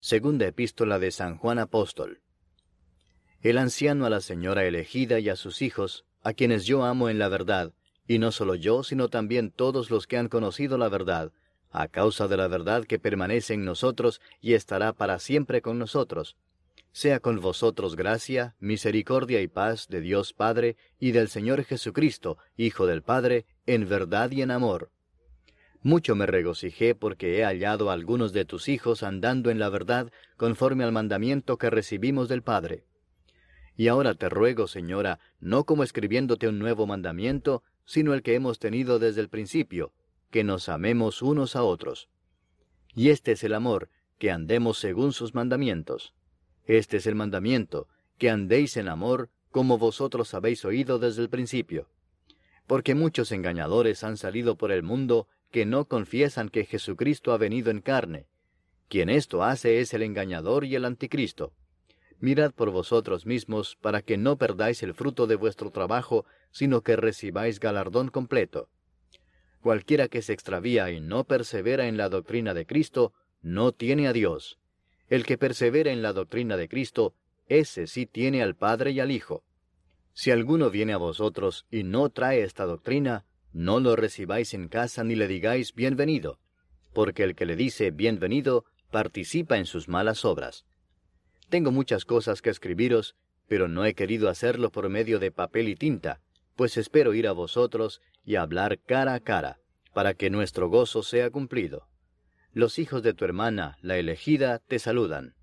Segunda epístola de San Juan Apóstol. El anciano a la señora elegida y a sus hijos, a quienes yo amo en la verdad, y no solo yo, sino también todos los que han conocido la verdad, a causa de la verdad que permanece en nosotros y estará para siempre con nosotros. Sea con vosotros gracia, misericordia y paz de Dios Padre y del Señor Jesucristo, Hijo del Padre, en verdad y en amor mucho me regocijé porque he hallado a algunos de tus hijos andando en la verdad conforme al mandamiento que recibimos del Padre. Y ahora te ruego, Señora, no como escribiéndote un nuevo mandamiento, sino el que hemos tenido desde el principio, que nos amemos unos a otros. Y este es el amor, que andemos según sus mandamientos. Este es el mandamiento, que andéis en amor, como vosotros habéis oído desde el principio. Porque muchos engañadores han salido por el mundo que no confiesan que Jesucristo ha venido en carne. Quien esto hace es el engañador y el anticristo. Mirad por vosotros mismos para que no perdáis el fruto de vuestro trabajo, sino que recibáis galardón completo. Cualquiera que se extravía y no persevera en la doctrina de Cristo, no tiene a Dios. El que persevera en la doctrina de Cristo, ese sí tiene al Padre y al Hijo. Si alguno viene a vosotros y no trae esta doctrina, no lo recibáis en casa ni le digáis bienvenido, porque el que le dice bienvenido participa en sus malas obras. Tengo muchas cosas que escribiros, pero no he querido hacerlo por medio de papel y tinta, pues espero ir a vosotros y hablar cara a cara, para que nuestro gozo sea cumplido. Los hijos de tu hermana, la elegida, te saludan.